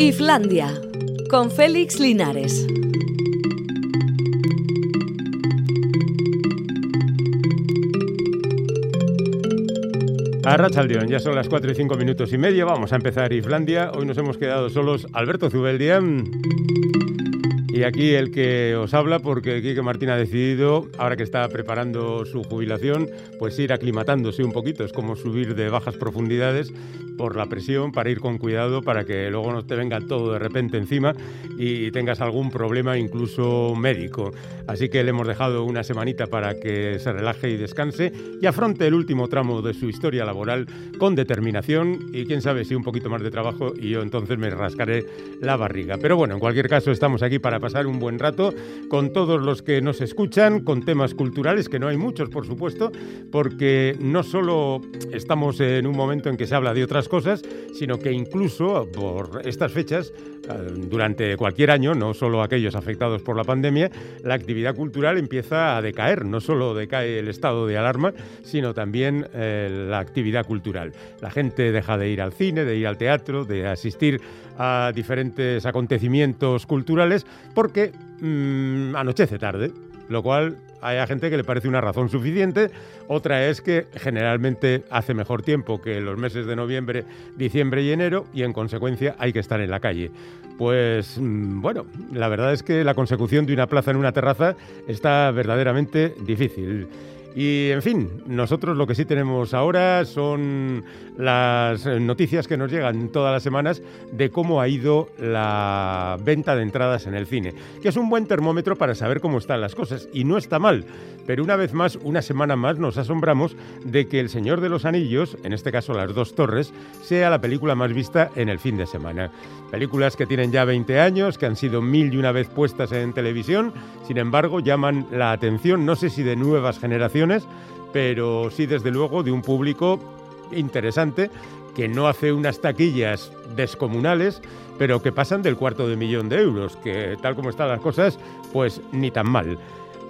Islandia, con Félix Linares. A Rachaldeón, ya son las 4 y 5 minutos y medio, vamos a empezar Islandia. Hoy nos hemos quedado solos Alberto Zubeldia y aquí el que os habla, porque Quique Martín ha decidido, ahora que está preparando su jubilación, pues ir aclimatándose un poquito. Es como subir de bajas profundidades por la presión para ir con cuidado para que luego no te venga todo de repente encima y tengas algún problema incluso médico. Así que le hemos dejado una semanita para que se relaje y descanse y afronte el último tramo de su historia laboral con determinación y quién sabe si un poquito más de trabajo y yo entonces me rascaré la barriga. Pero bueno, en cualquier caso estamos aquí para pasar un buen rato con todos los que nos escuchan, con temas culturales, que no hay muchos por supuesto, porque no solo estamos en un momento en que se habla de otras cosas, sino que incluso por estas fechas, durante cualquier año, no solo aquellos afectados por la pandemia, la actividad cultural empieza a decaer. No solo decae el estado de alarma, sino también eh, la actividad cultural. La gente deja de ir al cine, de ir al teatro, de asistir a diferentes acontecimientos culturales, porque mm, anochece tarde lo cual hay gente que le parece una razón suficiente. Otra es que generalmente hace mejor tiempo que los meses de noviembre, diciembre y enero y en consecuencia hay que estar en la calle. Pues mm, bueno, la verdad es que la consecución de una plaza en una terraza está verdaderamente difícil. Y en fin, nosotros lo que sí tenemos ahora son las noticias que nos llegan todas las semanas de cómo ha ido la venta de entradas en el cine, que es un buen termómetro para saber cómo están las cosas. Y no está mal, pero una vez más, una semana más, nos asombramos de que El Señor de los Anillos, en este caso Las Dos Torres, sea la película más vista en el fin de semana. Películas que tienen ya 20 años, que han sido mil y una vez puestas en televisión, sin embargo, llaman la atención, no sé si de nuevas generaciones, pero sí desde luego de un público interesante que no hace unas taquillas descomunales, pero que pasan del cuarto de millón de euros, que tal como están las cosas, pues ni tan mal.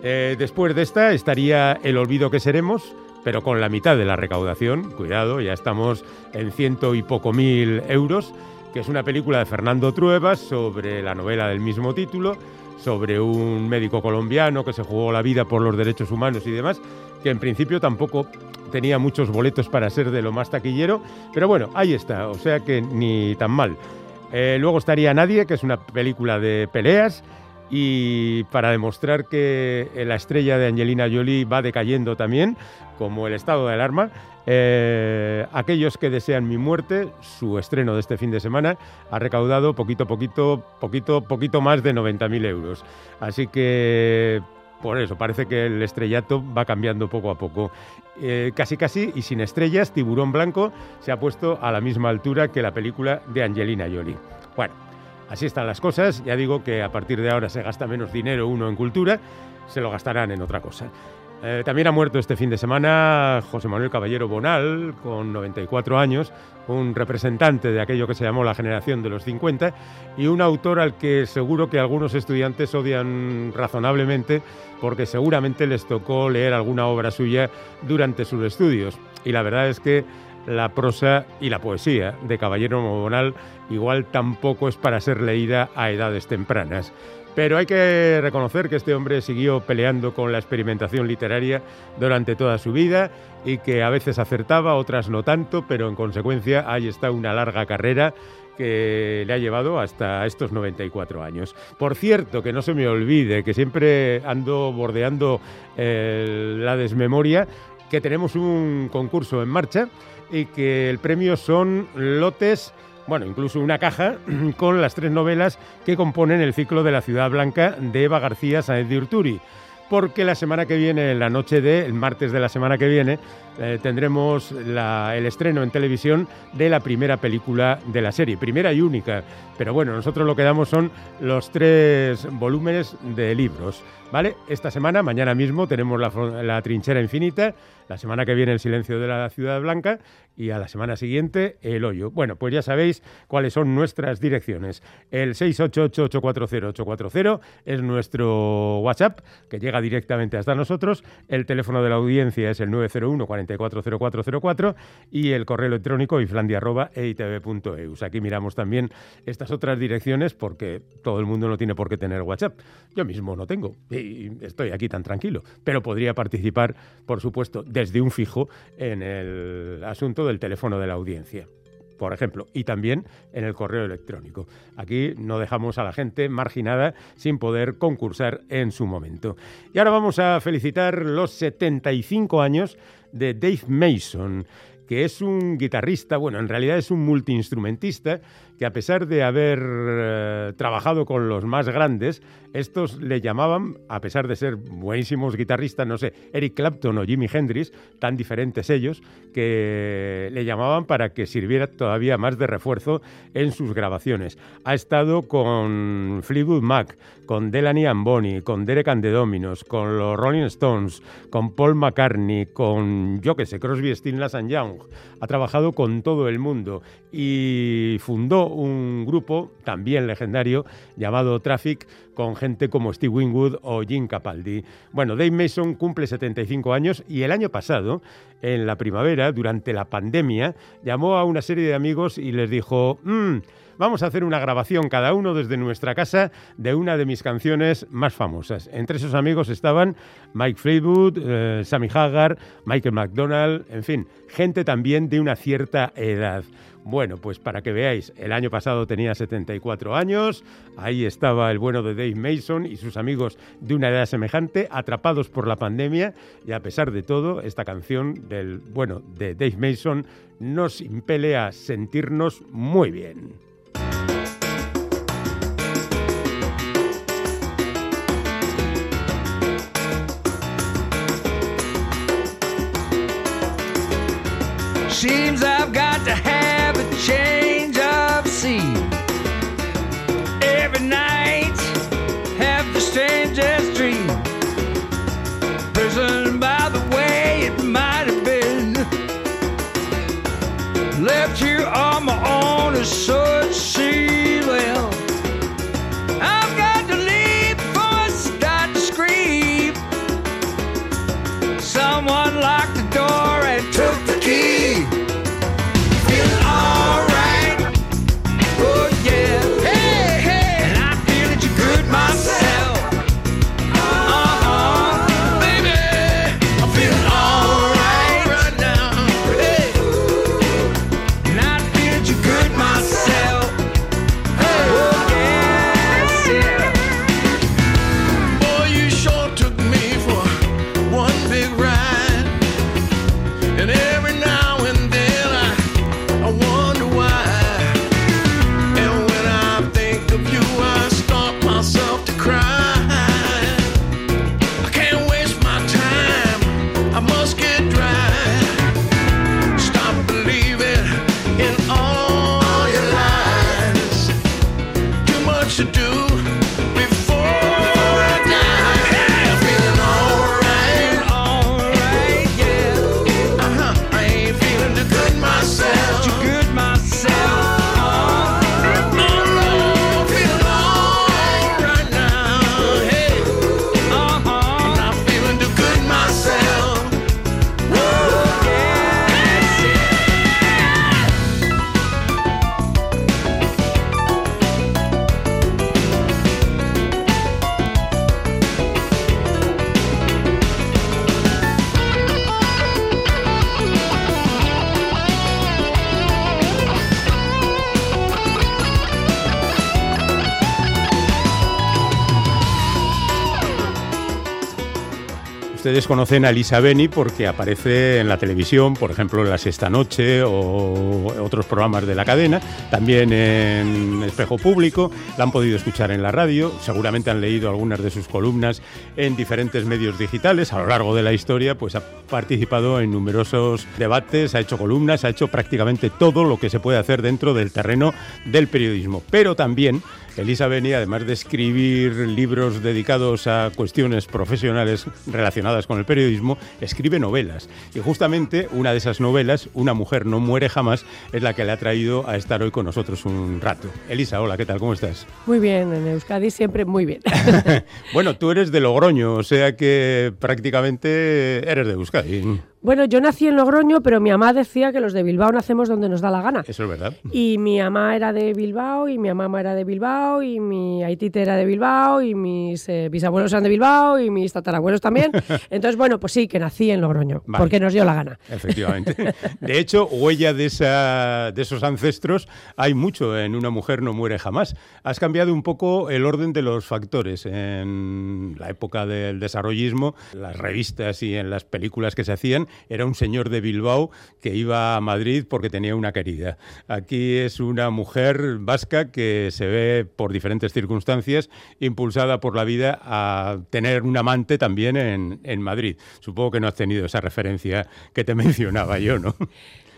Eh, después de esta estaría El olvido que seremos, pero con la mitad de la recaudación, cuidado, ya estamos en ciento y poco mil euros, que es una película de Fernando Truebas sobre la novela del mismo título, sobre un médico colombiano que se jugó la vida por los derechos humanos y demás, que en principio tampoco tenía muchos boletos para ser de lo más taquillero, pero bueno, ahí está, o sea que ni tan mal. Eh, luego estaría Nadie, que es una película de peleas, y para demostrar que la estrella de Angelina Jolie va decayendo también, como el estado de alarma, eh, aquellos que desean mi muerte, su estreno de este fin de semana, ha recaudado poquito, poquito, poquito, poquito más de 90.000 euros. Así que por eso, parece que el estrellato va cambiando poco a poco. Eh, casi casi, y sin estrellas, Tiburón Blanco se ha puesto a la misma altura que la película de Angelina Jolie. Bueno, así están las cosas. Ya digo que a partir de ahora se gasta menos dinero uno en cultura, se lo gastarán en otra cosa. Eh, también ha muerto este fin de semana José Manuel Caballero Bonal, con 94 años, un representante de aquello que se llamó la generación de los 50 y un autor al que seguro que algunos estudiantes odian razonablemente porque seguramente les tocó leer alguna obra suya durante sus estudios. Y la verdad es que la prosa y la poesía de Caballero Bonal igual tampoco es para ser leída a edades tempranas. Pero hay que reconocer que este hombre siguió peleando con la experimentación literaria durante toda su vida y que a veces acertaba, otras no tanto, pero en consecuencia ahí está una larga carrera que le ha llevado hasta estos 94 años. Por cierto, que no se me olvide, que siempre ando bordeando eh, la desmemoria, que tenemos un concurso en marcha y que el premio son lotes bueno, incluso una caja con las tres novelas que componen el ciclo de la Ciudad Blanca de Eva García Sáenz de Urturi. Porque la semana que viene, la noche de, el martes de la semana que viene, eh, tendremos el estreno en televisión de la primera película de la serie, primera y única. Pero bueno, nosotros lo que damos son los tres volúmenes de libros. ¿Vale? Esta semana, mañana mismo, tenemos la, Trinchera Infinita, la semana que viene El Silencio de la Ciudad Blanca y a la semana siguiente El Hoyo. Bueno, pues ya sabéis cuáles son nuestras direcciones. El 688-840-840 es nuestro WhatsApp, que llega directamente hasta nosotros. El teléfono de la audiencia es el 901 440404 y el correo electrónico iflandia.eitv.eus. Aquí miramos también estas otras direcciones porque todo el mundo no tiene por qué tener WhatsApp. Yo mismo no tengo y estoy aquí tan tranquilo, pero podría participar, por supuesto, desde un fijo en el asunto del teléfono de la audiencia por ejemplo, y también en el correo electrónico. Aquí no dejamos a la gente marginada sin poder concursar en su momento. Y ahora vamos a felicitar los 75 años de Dave Mason, que es un guitarrista, bueno, en realidad es un multiinstrumentista que a pesar de haber eh, trabajado con los más grandes, estos le llamaban, a pesar de ser buenísimos guitarristas, no sé, Eric Clapton o Jimi Hendrix, tan diferentes ellos, que le llamaban para que sirviera todavía más de refuerzo en sus grabaciones. Ha estado con Fleetwood Mac, con Delaney and Bonnie, con Derek and the Dominos, con los Rolling Stones, con Paul McCartney, con, yo que sé, Crosby, Stills and Young. Ha trabajado con todo el mundo y fundó un grupo también legendario llamado Traffic con gente como Steve Winwood o Jim Capaldi. Bueno, Dave Mason cumple 75 años y el año pasado, en la primavera, durante la pandemia, llamó a una serie de amigos y les dijo, mm, vamos a hacer una grabación cada uno desde nuestra casa de una de mis canciones más famosas. Entre esos amigos estaban Mike Fleetwood, eh, Sammy Hagar, Michael McDonald, en fin, gente también de una cierta edad. Bueno, pues para que veáis, el año pasado tenía 74 años, ahí estaba el bueno de Dave Mason y sus amigos de una edad semejante, atrapados por la pandemia, y a pesar de todo, esta canción del bueno de Dave Mason nos impele a sentirnos muy bien. Conocen a Lisa Beni porque aparece en la televisión, por ejemplo, en La Sexta Noche o otros programas de la cadena, también en Espejo Público, la han podido escuchar en la radio, seguramente han leído algunas de sus columnas en diferentes medios digitales. A lo largo de la historia, pues ha participado en numerosos debates, ha hecho columnas, ha hecho prácticamente todo lo que se puede hacer dentro del terreno del periodismo. Pero también Elisa Beni, además de escribir libros dedicados a cuestiones profesionales relacionadas relacionadas con el periodismo, escribe novelas. Y justamente una de esas novelas, Una mujer no muere jamás, es la que le ha traído a estar hoy con nosotros un rato. Elisa, hola, ¿qué tal? ¿Cómo estás? Muy bien, en Euskadi siempre muy bien. bueno, tú eres de Logroño, o sea que prácticamente eres de Euskadi. Bueno, yo nací en Logroño, pero mi mamá decía que los de Bilbao nacemos donde nos da la gana. Eso es verdad. Y mi mamá era de Bilbao, y mi mamá era de Bilbao, y mi aitite era de Bilbao, y mis eh, bisabuelos eran de Bilbao, y mis tatarabuelos también. Entonces, bueno, pues sí, que nací en Logroño, Vale. porque nos dio la gana. Efectivamente. De hecho, huella de, esa, de esos ancestros hay mucho en Una mujer no muere jamás. Has cambiado un poco el orden de los factores. En la época del desarrollismo, las revistas y en las películas que se hacían, era un señor de Bilbao que iba a Madrid porque tenía una querida. Aquí es una mujer vasca que se ve por diferentes circunstancias impulsada por la vida a tener un amante también en, en Madrid. Supongo que no has tenido esa referencia que te mencionaba yo, ¿no?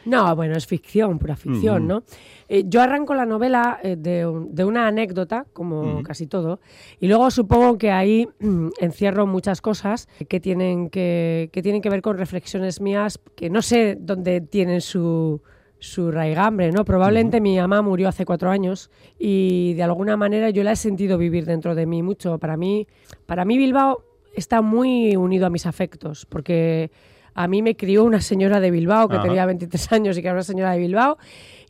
No, bueno, es ficción, pura ficción. ¿no? Eh, yo arranco la novela eh, de, un- de una anécdota, como casi todo, y luego supongo que ahí mm, encierro muchas cosas que tienen que, que tienen que ver con reflexiones mías que no sé dónde tienen su, su raigambre, ¿no? Probablemente mi mamá murió hace cuatro años y de alguna manera yo la he sentido vivir dentro de mí mucho. Para mí, para mí Bilbao está muy unido a mis afectos, porque a mí me crió una señora de Bilbao que Ajá. tenía 23 años y que era una señora de Bilbao.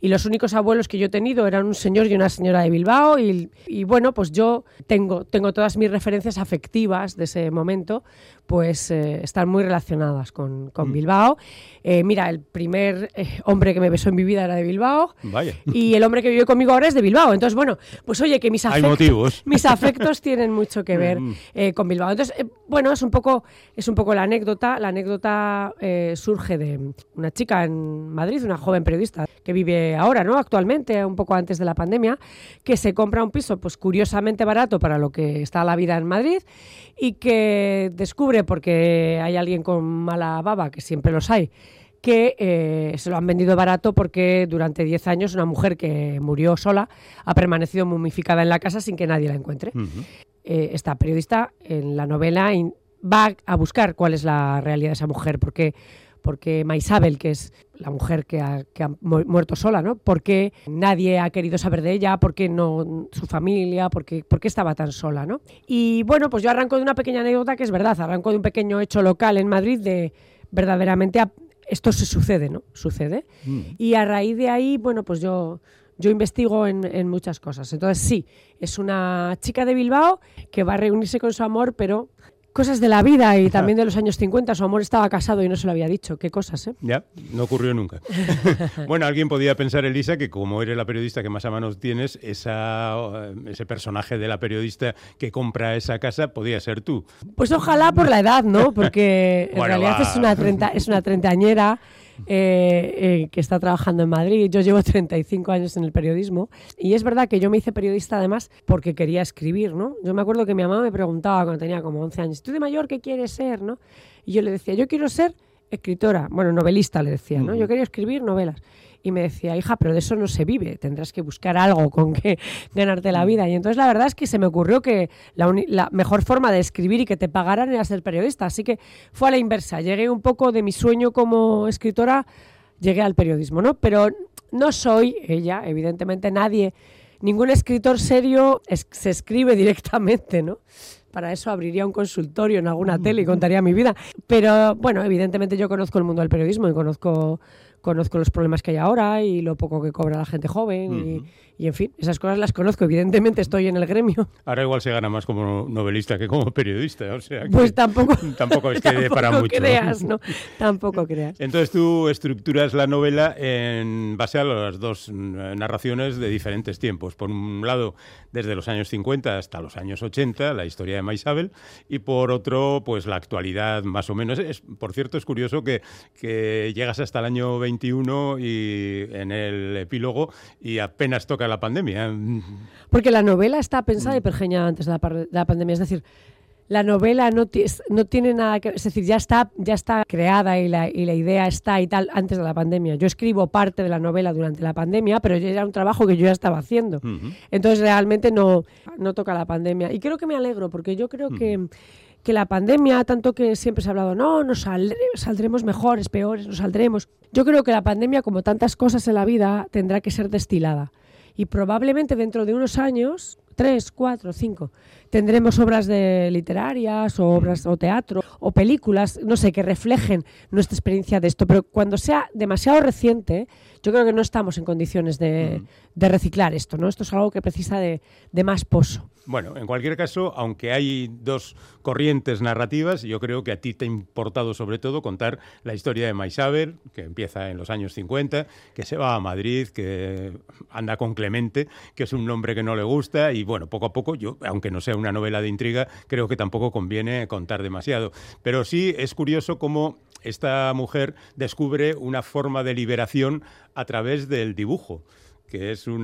Y los únicos abuelos que yo he tenido eran un señor y una señora de Bilbao. Y, y bueno, pues yo tengo, tengo todas mis referencias afectivas de ese momento, pues eh, están muy relacionadas con, con Bilbao. Eh, mira, el primer eh, hombre que me besó en mi vida era de Bilbao. Vaya. Y el hombre que vive conmigo ahora es de Bilbao. Entonces, bueno, pues oye, que mis Hay afectos, motivos. mis afectos tienen mucho que ver Mm. eh, con Bilbao. Entonces, eh, bueno, es un poco, es un poco la anécdota. La anécdota eh, surge de una chica en Madrid, una joven periodista que vive ahora, ¿no? Actualmente, un poco antes de la pandemia, que se compra un piso, pues curiosamente barato para lo que está la vida en Madrid y que descubre, porque hay alguien con mala baba, que siempre los hay, que eh, se lo han vendido barato porque durante 10 años una mujer que murió sola ha permanecido mumificada en la casa sin que nadie la encuentre. Eh, esta periodista en la novela va a buscar cuál es la realidad de esa mujer, porque porque Maisabel, que es la mujer que ha, que ha mu- muerto sola, ¿no? ¿Por qué nadie ha querido saber de ella? ¿Por qué no su familia? ¿Por qué, por qué estaba tan sola, no? Y bueno, pues yo arranco de una pequeña anécdota que es verdad, arranco de un pequeño hecho local en Madrid de verdaderamente a- esto se sucede, ¿no? Sucede. Mm. Y a raíz de ahí, bueno, pues yo, yo investigo en, en muchas cosas. Entonces, sí, es una chica de Bilbao que va a reunirse con su amor, pero cosas de la vida y también de los años 50. Su amor estaba casado y no se lo había dicho. Qué cosas, ¿eh? Ya, no ocurrió nunca. bueno, alguien podía pensar, Elisa, que como eres la periodista que más a mano tienes, esa, eh, ese personaje de la periodista que compra esa casa podía ser tú. Pues ojalá por la edad, ¿no? Porque en Bueno, realidad va. es una, treinta, es una treintañera eh, eh, que está trabajando en Madrid. Yo llevo 35 años en el periodismo y es verdad que yo me hice periodista además porque quería escribir, ¿no? Yo me acuerdo que mi mamá me preguntaba cuando tenía como 11 años, ¿tú de mayor qué quieres ser, no? Y yo le decía, yo quiero ser escritora, bueno, novelista le decía, ¿no? Yo quería escribir novelas. Y me decía, hija, pero de eso no se vive, tendrás que buscar algo con que ganarte la vida. Y entonces la verdad es que se me ocurrió que la, la mejor forma de escribir y que te pagaran era ser periodista. Así que fue a la inversa. Llegué un poco de mi sueño como escritora, llegué al periodismo, ¿no? Pero no soy ella, evidentemente nadie, ningún escritor serio es- se escribe directamente, ¿no? Para eso abriría un consultorio en alguna tele y contaría mi vida. Pero bueno, evidentemente yo conozco el mundo del periodismo y conozco, conozco los problemas que hay ahora y lo poco que cobra la gente joven y, y, en fin, esas cosas las conozco. Evidentemente estoy en el gremio. Ahora igual se gana más como novelista que como periodista, o sea que Pues tampoco, tampoco es que para mucho. creas, ¿no? Tampoco creas. Entonces tú estructuras la novela en base a las dos mm, narraciones de diferentes tiempos. Por un lado, desde los años 50 hasta los años 80, la historia de Maisabel, y por otro, pues la actualidad más o menos. Es, por cierto, es curioso que, que llegas hasta el año 21 y en el epílogo y apenas toca la pandemia. Porque la novela está pensada y pergeñada antes de la, par- de la pandemia. Es decir, la novela no, tiene nada que... Es decir, ya está, ya está creada y la, y la idea está y tal antes de la pandemia. Yo escribo parte de la novela durante la pandemia, pero ya era un trabajo que yo ya estaba haciendo. Entonces realmente no, no toca la pandemia. Y creo que me alegro, porque yo creo que, que la pandemia, tanto que siempre se ha hablado, no, nos saldre- saldremos mejores, peores, nos saldremos. Yo creo que la pandemia, como tantas cosas en la vida, tendrá que ser destilada. Y probablemente dentro de unos años, tres, cuatro, cinco, tendremos obras de literarias o obras o teatro o películas, no sé, que reflejen nuestra experiencia de esto. Pero cuando sea demasiado reciente, yo creo que no estamos en condiciones de, de reciclar esto, ¿no? Esto es algo que precisa de, de más pozo. Bueno, en cualquier caso, aunque hay dos corrientes narrativas, yo creo que a ti te ha importado sobre todo contar la historia de Maisabel, que empieza en los años 50, que se va a Madrid, que anda con Clemente, que es un nombre que no le gusta, y bueno, poco a poco, yo, aunque no sea una novela de intriga, creo que tampoco conviene contar demasiado. Pero sí es curioso cómo esta mujer descubre una forma de liberación a través del dibujo que es un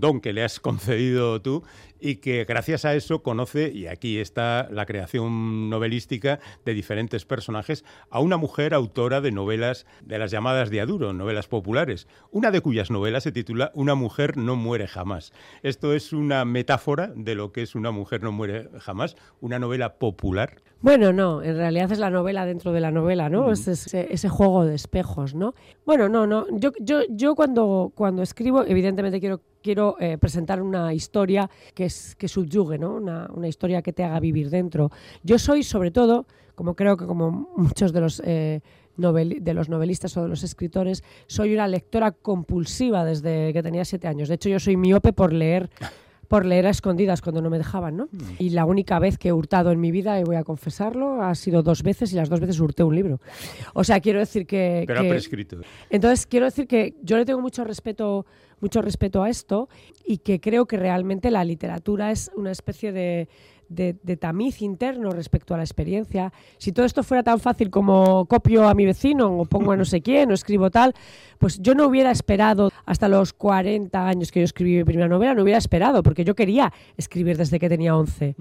don que le has concedido tú y que gracias a eso conoce, y aquí está la creación novelística de diferentes personajes, a una mujer autora de novelas de las llamadas de Aduro, novelas populares, una de cuyas novelas se titula Una mujer no muere jamás. Esto es una metáfora de lo que es Una mujer no muere jamás, una novela popular. Bueno, no, en realidad es la novela dentro de la novela, ¿no? Es ese, ese juego de espejos, ¿no? Bueno, no, no. Yo, yo, yo cuando, cuando escribo, evidentemente quiero, quiero eh, presentar una historia que, es, que subyugue, ¿no? Una, una historia que te haga vivir dentro. Yo soy, sobre todo, como creo que como muchos de los, eh, de los novelistas o de los escritores, soy una lectora compulsiva desde que tenía siete años. De hecho, yo soy miope por leer por leer a escondidas cuando no me dejaban, ¿no? Y la única vez que he hurtado en mi vida, y voy a confesarlo, ha sido dos veces y las dos veces hurté un libro. O sea, quiero decir que... Pero ha prescrito. entonces, quiero decir que yo le tengo mucho respeto, mucho respeto a esto y que creo que realmente la literatura es una especie de, de- de tamiz interno respecto a la experiencia. Si todo esto fuera tan fácil como copio a mi vecino o pongo a no sé quién o escribo tal, pues yo no hubiera esperado hasta los 40 años que yo escribí mi primera novela, no hubiera esperado, porque yo quería escribir desde que tenía 11.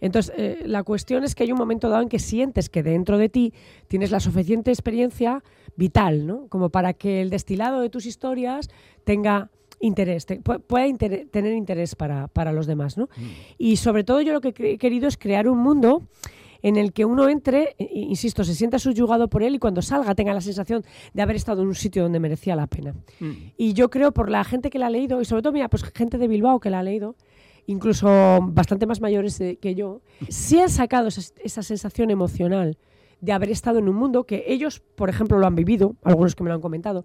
Entonces, eh, la cuestión es que hay un momento dado en que sientes que dentro de ti tienes la suficiente experiencia vital, ¿no? Como para que el destilado de tus historias tenga interés, te- pu- pueda inter- tener interés para, para los demás, ¿no? Y sobre todo yo lo que he querido es crear un mundo en el que uno entre, insisto, se sienta subyugado por él y cuando salga tenga la sensación de haber estado en un sitio donde merecía la pena. Y yo creo por la gente que la ha leído, y sobre todo, mira, pues gente de Bilbao que la ha leído, incluso bastante más mayores eh, que yo, sí han sacado esa, esa sensación emocional de haber estado en un mundo que ellos, por ejemplo, lo han vivido, algunos que me lo han comentado,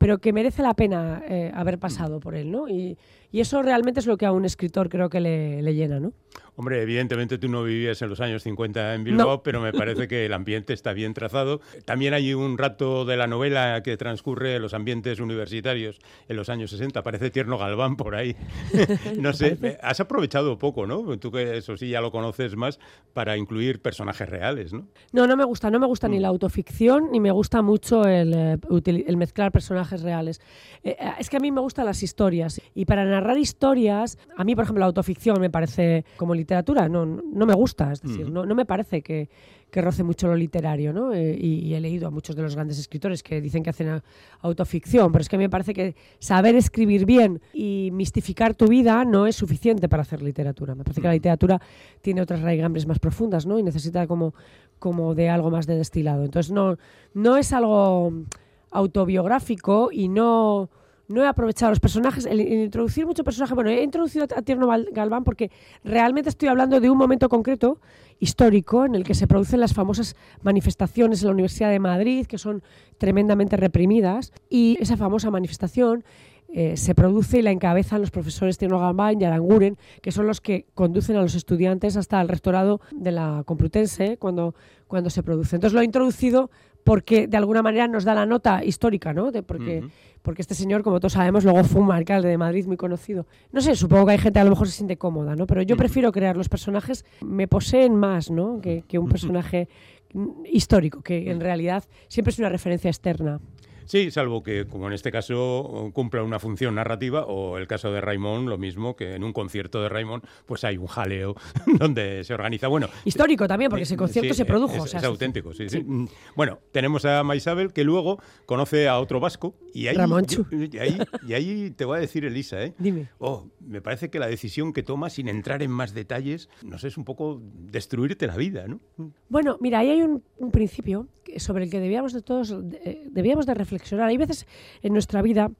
pero que merece la pena eh, haber pasado por él, ¿no? Y, y eso realmente es lo que a un escritor creo que le, le llena, ¿no? Hombre, evidentemente tú no vivías en los años 50 en Bilbao, No. pero me parece que el ambiente está bien trazado. También hay un rato de la novela que transcurre en los ambientes universitarios en los años 60. Parece tierno Galván por ahí. no sé, has aprovechado poco, ¿no? Tú que eso sí ya lo conoces más para incluir personajes reales, ¿no? No, no me gusta, no me gusta ni la autoficción ni me gusta mucho el, eh, el mezclar personajes reales. Eh, eh, es que a mí me gustan las historias y para narrar historias, a mí, por ejemplo, la autoficción me parece como literatura, no, no no me gusta, es decir, no, no me parece que, que roce mucho lo literario, ¿no? Eh, y, y he leído a muchos de los grandes escritores que dicen que hacen autoficción, pero es que a mí me parece que saber escribir bien y mistificar tu vida no es suficiente para hacer literatura. Me parece que la literatura tiene otras raigambres más profundas, ¿no? Y necesita como, como de algo más de destilado. Entonces no, no es algo autobiográfico y no, no he aprovechado los personajes, el, introducir mucho personaje, bueno, he introducido a Tierno Galván porque realmente estoy hablando de un momento concreto histórico en el que se producen las famosas manifestaciones en la Universidad de Madrid, que son tremendamente reprimidas, y esa famosa manifestación eh, se produce y la encabezan los profesores Tierno Galván y Aranguren, que son los que conducen a los estudiantes hasta el rectorado de la Complutense cuando, cuando se produce. Entonces lo he introducido porque de alguna manera nos da la nota histórica, ¿no? De porque, porque este señor, como todos sabemos, luego fue un alcalde de Madrid muy conocido. No sé, supongo que hay gente que a lo mejor se siente cómoda, ¿no? Pero yo prefiero crear los personajes, me poseen más, ¿no? Que, que un personaje histórico, que en realidad siempre es una referencia externa. Sí, salvo que, como en este caso, cumpla una función narrativa, o el caso de Raymond, lo mismo que en un concierto de Raymond, pues hay un jaleo donde se organiza. Bueno, Histórico también, porque ese concierto sí, se produjo. Es, o sea, es sí, auténtico, sí, sí. Sí. Mm, Bueno, tenemos a Maisabel que luego conoce a otro vasco y ahí, y ahí, y ahí te voy a decir, Elisa, ¿eh? Dime. Oh, me parece que la decisión que toma, sin entrar en más detalles, no sé, es un poco destruirte la vida, ¿no? Bueno, mira, ahí hay un, un principio sobre el que debíamos de todos eh, debíamos de reflexionar. Hay veces en nuestra vida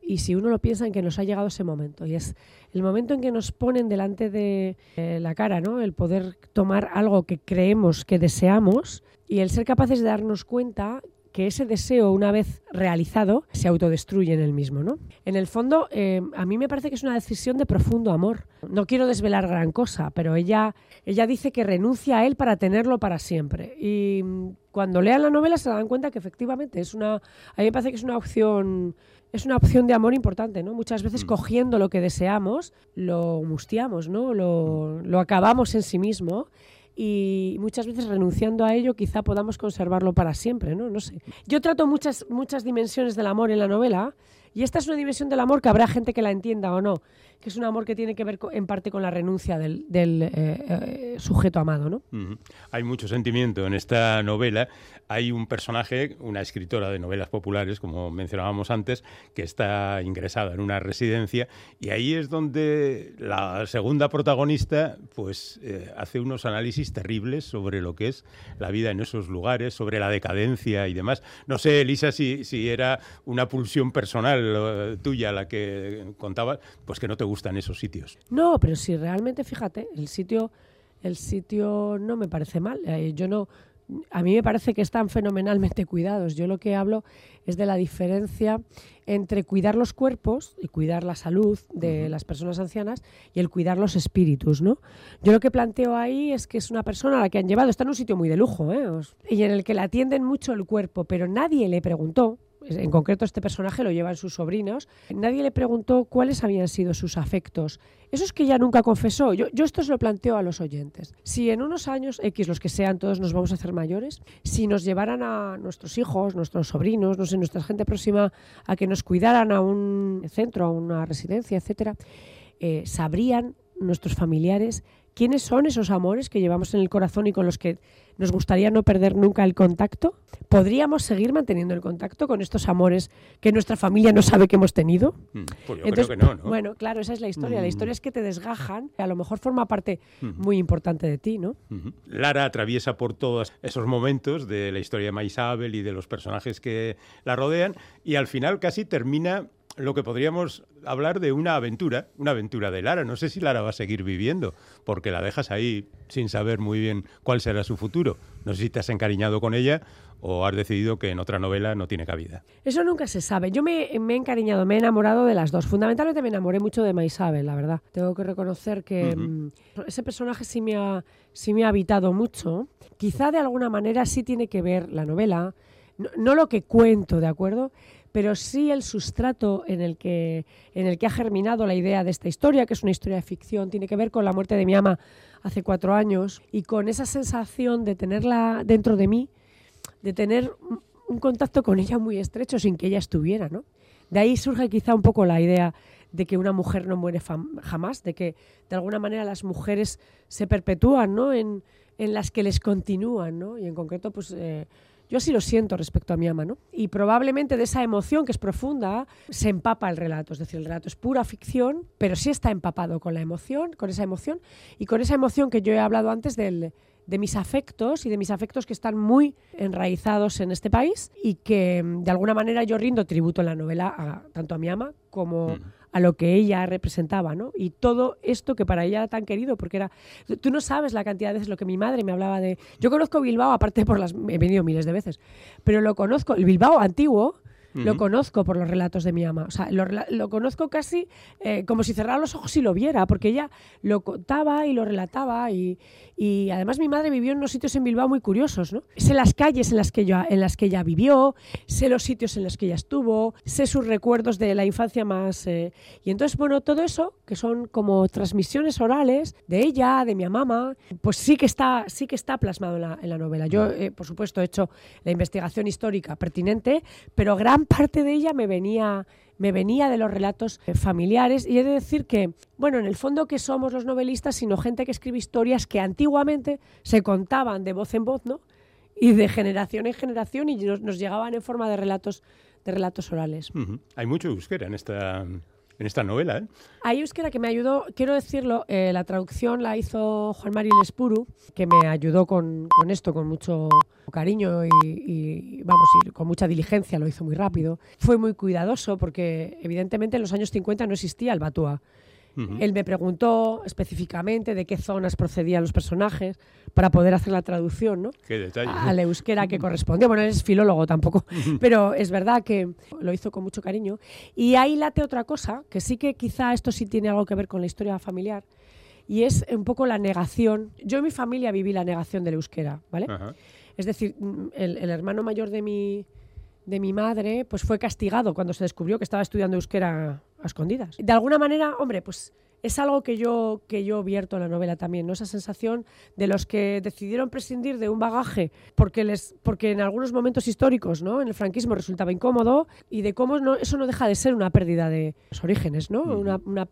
y si uno lo piensa en que nos ha llegado ese momento y es el momento en que nos ponen delante de eh, la cara, ¿no? El poder tomar algo que creemos que deseamos y el ser capaces de darnos cuenta que ese deseo, una vez realizado, se autodestruye en el mismo, ¿no? En el fondo, eh, a mí me parece que es una decisión de profundo amor. No quiero desvelar gran cosa, pero ella, ella dice que renuncia a él para tenerlo para siempre. Y mm, cuando lean la novela se dan cuenta que efectivamente es una, a mí me parece que es una opción, es una opción de amor importante, ¿no? Muchas veces cogiendo lo que deseamos, lo mustiamos, ¿no? Lo, lo acabamos en sí mismo y muchas veces renunciando a ello quizá podamos conservarlo para siempre, ¿no? No sé. Yo trato muchas, muchas dimensiones del amor en la novela y esta es una dimensión del amor que habrá gente que la entienda o no, que es un amor que tiene que ver en parte con la renuncia del, eh, eh, sujeto amado, ¿no? Hay mucho sentimiento en esta novela. Hay un personaje, una escritora de novelas populares, como mencionábamos antes, que está ingresada en una residencia y ahí es donde la segunda protagonista pues eh, hace unos análisis terribles sobre lo que es la vida en esos lugares, sobre la decadencia y demás. No sé, Elisa, si, si era una pulsión personal eh, tuya la que contabas, pues que no te gustan esos sitios. No, pero si realmente, fíjate, el sitio, el sitio no me parece mal. Eh, yo no, a mí me parece que están fenomenalmente cuidados. Yo lo que hablo es de la diferencia entre cuidar los cuerpos y cuidar la salud de las personas ancianas y el cuidar los espíritus, ¿no? Yo lo que planteo ahí es que es una persona a la que han llevado, está en un sitio muy de lujo, ¿eh? Y en el que le atienden mucho el cuerpo, pero nadie le preguntó, en concreto este personaje lo llevan sus sobrinos, nadie le preguntó cuáles habían sido sus afectos. Eso es que ella nunca confesó. Yo, yo esto se lo planteo a los oyentes. Si en unos años, X, los que sean, todos nos vamos a hacer mayores, si nos llevaran a nuestros hijos, nuestros sobrinos, no sé, nuestra gente próxima, a que nos cuidaran a un centro, a una residencia, etcétera, eh, sabrían nuestros familiares quiénes son esos amores que llevamos en el corazón y con los que nos gustaría no perder nunca el contacto. ¿Podríamos seguir manteniendo el contacto con estos amores que nuestra familia no sabe que hemos tenido? Mm, Pues yo Entonces, creo que no, ¿no? Bueno, claro, esa es la historia. La Mm. historia es que te desgajan, que a lo mejor forma parte Mm. muy importante de ti, ¿no? Ujú. Lara atraviesa por todos esos momentos de la historia de Maisabel y de los personajes que la rodean y al final casi termina lo que podríamos hablar de una aventura, una aventura de Lara. No sé si Lara va a seguir viviendo, porque la dejas ahí sin saber muy bien cuál será su futuro. No sé si te has encariñado con ella o has decidido que en otra novela no tiene cabida. Eso nunca se sabe. Yo me, me he encariñado, me he enamorado de las dos. Fundamentalmente me enamoré mucho de Maisabel, la verdad. Tengo que reconocer que mm, ese personaje sí me, ha, sí me ha habitado mucho. Quizá de alguna manera sí tiene que ver la novela, no, no lo que cuento, ¿de acuerdo? Pero sí el sustrato en el, que, en el que ha germinado la idea de esta historia, que es una historia de ficción, tiene que ver con la muerte de mi ama hace cuatro años y con esa sensación de tenerla dentro de mí, de tener un- contacto con ella muy estrecho sin que ella estuviera, ¿no? De ahí surge quizá un poco la idea de que una mujer no muere jamás, de que de alguna manera las mujeres se perpetúan, ¿no? En, en las que les continúan, ¿no? Y en concreto, pues eh, yo así lo siento respecto a mi ama, ¿no? Y probablemente de esa emoción que es profunda se empapa el relato, es decir, el relato es pura ficción, pero sí está empapado con la emoción, con esa emoción y con esa emoción que yo he hablado antes de mis afectos y de mis afectos que están muy enraizados en este país y que mm, de alguna manera yo rindo tributo en la novela tanto a mi ama como. A lo que ella representaba, ¿no? Y todo esto que para ella era tan querido, porque era... tú- no sabes la cantidad de veces lo que mi madre me hablaba de... Yo conozco Bilbao, aparte por las... He venido miles de veces, pero lo conozco, el Bilbao antiguo... Lo conozco por los relatos de mi ama. O sea, lo, lo conozco casi eh, como si cerrara los ojos y lo viera, porque ella lo contaba y lo relataba. Y, y además mi madre vivió en unos sitios en Bilbao muy curiosos, ¿no? Sé las calles en las, que yo, en las que ella vivió, sé los sitios en los que ella estuvo, sé sus recuerdos de la infancia más... eh, y entonces, bueno, todo eso, que son como transmisiones orales de ella, de mi mamá, pues sí que está, sí que está plasmado en la, en la novela. Yo, eh, por supuesto, he hecho la investigación histórica pertinente, pero gran parte de ella me venía me venía de los relatos eh, familiares y he de decir que, bueno, en el fondo que somos los novelistas, sino gente que escribe historias que antiguamente se contaban de voz en voz, ¿no? Y de generación en generación y nos, nos llegaban en forma de relatos, de relatos orales. Hay mucho euskera en esta, en esta novela, ¿eh? Hay euskera que me ayudó, quiero decirlo, eh, la traducción la hizo Juan Mario Lespuru, que me ayudó con, con esto, con mucho cariño y, y, vamos, y con mucha diligencia, lo hizo muy rápido. Fue muy cuidadoso porque evidentemente en los años 50 no existía el Él me preguntó específicamente de qué zonas procedían los personajes para poder hacer la traducción, ¿no? Qué detalle. al euskera que correspondió. Bueno, él es filólogo tampoco, pero es verdad que lo hizo con mucho cariño. Y ahí late otra cosa, que sí que quizá esto sí tiene algo que ver con la historia familiar, y es un poco la negación. Yo en mi familia viví la negación del euskera, ¿vale? Es decir, mm, el, el hermano mayor de mi, de mi madre pues fue castigado cuando se descubrió que estaba estudiando euskera a escondidas. De alguna manera, hombre, pues es algo que yo, que yo vierto en la novela también, ¿no? Esa sensación de los que decidieron prescindir de un bagaje porque, les, porque en algunos momentos históricos, ¿no? En el franquismo resultaba incómodo y de cómo no, eso no deja de ser una pérdida de los orígenes, ¿no? Una- una-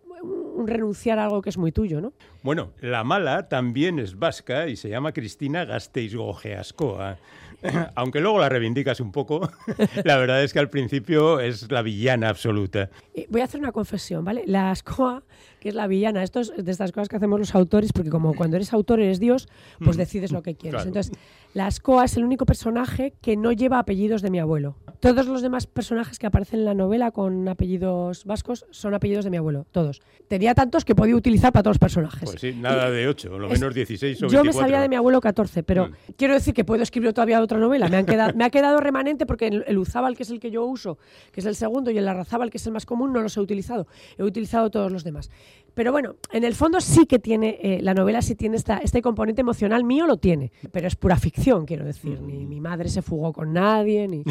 un renunciar a algo que es muy tuyo, ¿no? Bueno, la mala también es vasca y se llama Cristina Gasteiz-Gojeascoa. Aunque luego la reivindicas un poco, la verdad es que al principio es la villana absoluta. Eh, Voy a hacer una confesión, ¿vale? La Ascoa, que es la villana, esto es de estas cosas que hacemos los autores, porque como cuando eres autor eres Dios, pues Mm, decides lo que quieres. claro. Entonces, la Ascoa es el único personaje que no lleva apellidos de mi abuelo. Todos los demás personajes que aparecen en la novela con apellidos vascos son apellidos de mi abuelo, todos. Tenía tantos que podía utilizar para todos los personajes. Pues sí, nada de 8, lo menos 16 o 24. Yo me sabía de mi abuelo 14, pero Mm. quiero decir que puedo escribir todavía otra novela. Me, han quedado, me ha quedado remanente porque el, el Uzábal, que es el que yo uso, que es el segundo, y el Larrazábal, que es el más común, no los he utilizado. He utilizado todos los demás. Pero bueno, en el fondo sí que tiene, eh, la novela sí tiene esta, este componente emocional, mío lo tiene, pero es pura ficción, quiero decir. Ni mi madre se fugó con nadie, ni,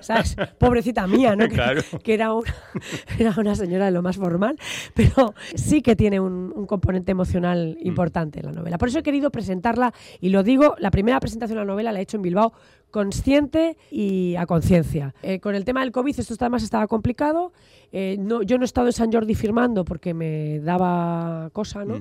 ¿sabes? Pobrecita mía, ¿no? Que, Claro. que era, una, era una señora de lo más formal, pero sí que tiene un, un componente emocional importante en la novela. Por eso he querido presentarla, y lo digo, la primera presentación de la novela la he hecho en Bilbao consciente y a conciencia. Eh, con el tema del COVID esto además estaba complicado. Eh, no, yo no he estado en San Jordi firmando porque me daba cosa, ¿no?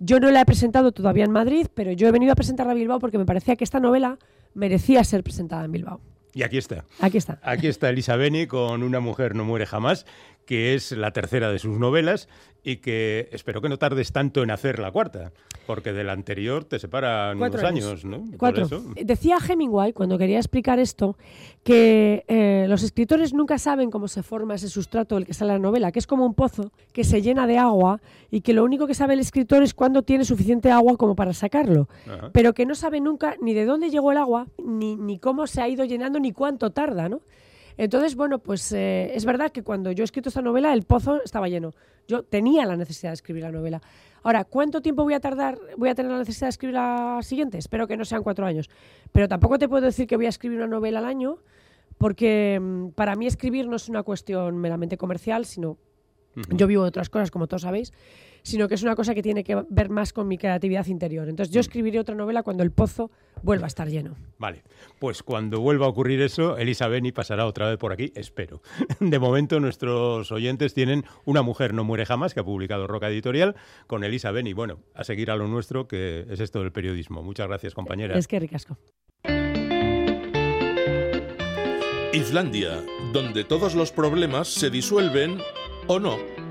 Yo no la he presentado todavía en Madrid, pero yo he venido a presentarla a Bilbao porque me parecía que esta novela merecía ser presentada en Bilbao. Y aquí está. Aquí está. Aquí está Elisa Beni con Una mujer no muere jamás, que es la tercera de sus novelas y que espero que no tardes tanto en hacer la cuarta, porque de la anterior te separan Cuatro unos años. años, ¿no? Cuatro. eso. Decía Hemingway, cuando quería explicar esto, que eh, los escritores nunca saben cómo se forma ese sustrato del que sale la novela, que es como un pozo que se llena de agua y que lo único que sabe el escritor es cuándo tiene suficiente agua como para sacarlo, Ajá. pero que no sabe nunca ni de dónde llegó el agua, ni, ni cómo se ha ido llenando, ni cuánto tarda, ¿no? Entonces, bueno, pues eh, es verdad que cuando yo he escrito esta novela, el pozo estaba lleno. Yo tenía la necesidad de escribir la novela. Ahora, ¿cuánto tiempo voy a tardar, voy a tener la necesidad de escribir la siguiente? Espero que no sean cuatro años. Pero tampoco te puedo decir que voy a escribir una novela al año, porque mm, para mí escribir no es una cuestión meramente comercial, sino yo vivo de otras cosas, como todos sabéis, sino que es una cosa que tiene que ver más con mi creatividad interior. Entonces, yo escribiré otra novela cuando el pozo vuelva a estar lleno. Vale, pues cuando vuelva a ocurrir eso, Elisa Beni pasará otra vez por aquí, espero. De momento, nuestros oyentes tienen Una mujer no muere jamás, que ha publicado Roca Editorial, con Elisa Beni. Bueno, a seguir a lo nuestro, que es esto del periodismo. Muchas gracias, compañera. Es que ricasco. Islandia, donde todos los problemas se disuelven o no.